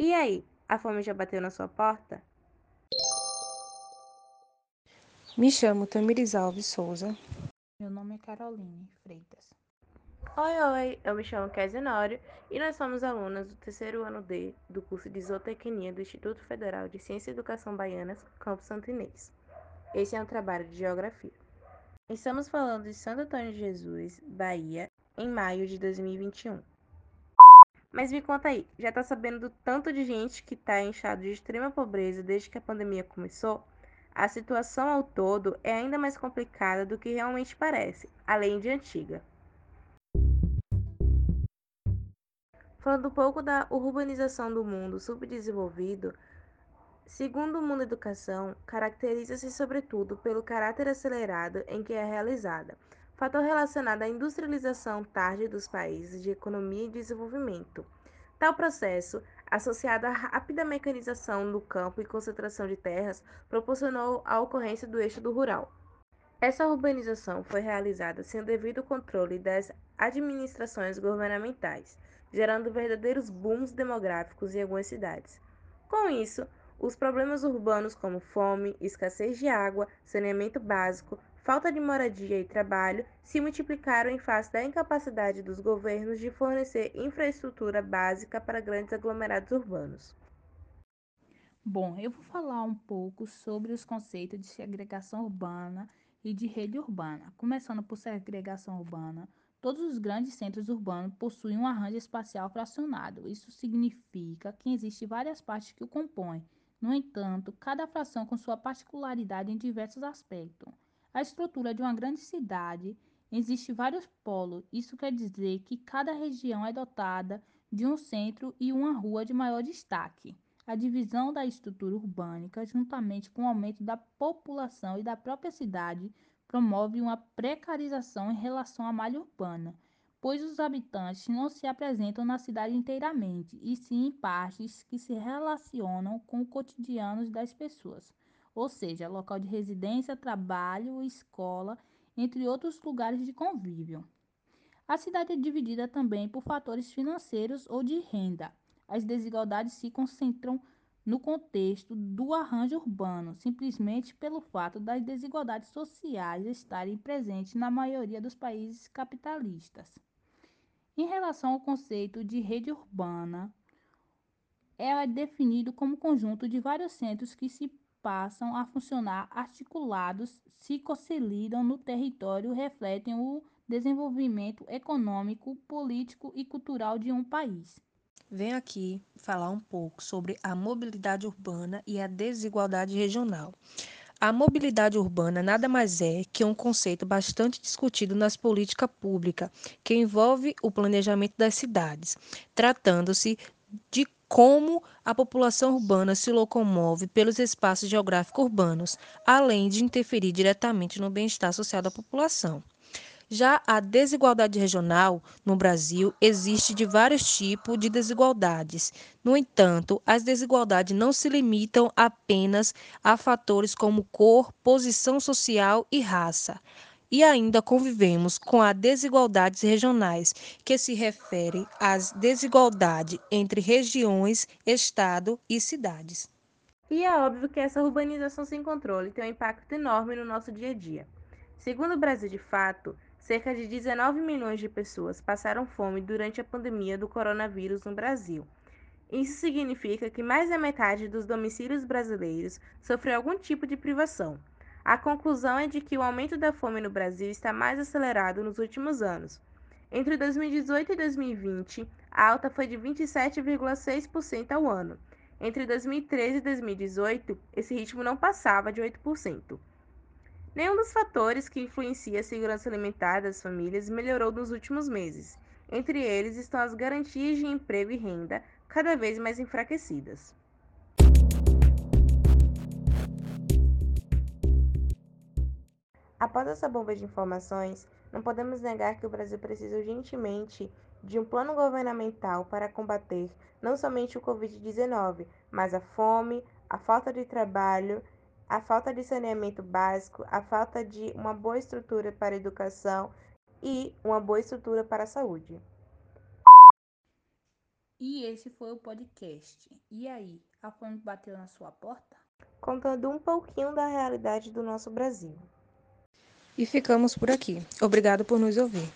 E aí, a fome já bateu na sua porta? Me chamo Tamires Alves Souza. Meu nome é Caroline Freitas. Oi, oi, eu me chamo Kézia Nório e nós somos alunas do terceiro ano D do curso de Zootecnia do Instituto Federal de Ciência e Educação Baianas, Campo Santo Inês. Esse é um trabalho de Geografia. Estamos falando de Santo Antônio de Jesus, Bahia, em maio de 2021. Mas me conta aí, já tá sabendo do tanto de gente que tá estado de extrema pobreza desde que a pandemia começou? A situação ao todo é ainda mais complicada do que realmente parece, além de antiga. Falando um pouco da urbanização do mundo subdesenvolvido, segundo o Mundo Educação, caracteriza-se sobretudo pelo caráter acelerado em que é realizada, fator relacionado à industrialização tarde dos países de economia e desenvolvimento. Tal processo associado à rápida mecanização do campo e concentração de terras, proporcionou a ocorrência do eixo do rural. Essa urbanização foi realizada sem o devido controle das administrações governamentais, gerando verdadeiros booms demográficos em algumas cidades. Com isso, os problemas urbanos como fome, escassez de água, saneamento básico, falta de moradia e trabalho se multiplicaram em face da incapacidade dos governos de fornecer infraestrutura básica para grandes aglomerados urbanos. Bom, eu vou falar um pouco sobre os conceitos de segregação urbana e de rede urbana. Começando por segregação urbana, todos os grandes centros urbanos possuem um arranjo espacial fracionado. Isso significa que existem várias partes que o compõem. No entanto, cada fração com sua particularidade em diversos aspectos. A estrutura de uma grande cidade existe vários polos. Isso quer dizer que cada região é dotada de um centro e uma rua de maior destaque. A divisão da estrutura urbânica, juntamente com o aumento da população e da própria cidade, promove uma precarização em relação à malha urbana, pois os habitantes não se apresentam na cidade inteiramente, e sim em partes que se relacionam com o cotidiano das pessoas ou seja, local de residência, trabalho, escola, entre outros lugares de convívio. A cidade é dividida também por fatores financeiros ou de renda. As desigualdades se concentram no contexto do arranjo urbano, simplesmente pelo fato das desigualdades sociais estarem presentes na maioria dos países capitalistas. Em relação ao conceito de rede urbana, é definido como conjunto de vários centros que se passam a funcionar articulados, se consolidam no território, refletem o desenvolvimento econômico, político e cultural de um país. Venho aqui falar um pouco sobre a mobilidade urbana e a desigualdade regional. A mobilidade urbana nada mais é que um conceito bastante discutido nas políticas públicas, que envolve o planejamento das cidades, tratando-se de como a população urbana se locomove pelos espaços geográficos urbanos, além de interferir diretamente no bem-estar social da população. Já a desigualdade regional no Brasil existe de vários tipos de desigualdades. No entanto, as desigualdades não se limitam apenas a fatores como cor, posição social e raça e ainda convivemos com as desigualdades regionais, que se refere às desigualdades entre regiões, estado e cidades. E é óbvio que essa urbanização sem controle tem um impacto enorme no nosso dia a dia. Segundo o Brasil de Fato, cerca de 19 milhões de pessoas passaram fome durante a pandemia do coronavírus no Brasil. Isso significa que mais da metade dos domicílios brasileiros sofreu algum tipo de privação. A conclusão é de que o aumento da fome no Brasil está mais acelerado nos últimos anos. Entre 2018 e 2020, a alta foi de 27,6% ao ano. Entre 2013 e 2018, esse ritmo não passava de 8%. Nenhum dos fatores que influencia a segurança alimentar das famílias melhorou nos últimos meses. Entre eles estão as garantias de emprego e renda, cada vez mais enfraquecidas. Após essa bomba de informações, não podemos negar que o Brasil precisa urgentemente de um plano governamental para combater não somente o Covid-19, mas a fome, a falta de trabalho, a falta de saneamento básico, a falta de uma boa estrutura para a educação e uma boa estrutura para a saúde. E esse foi o podcast. E aí, a fome bateu na sua porta? Contando um pouquinho da realidade do nosso Brasil. E ficamos por aqui. Obrigado por nos ouvir.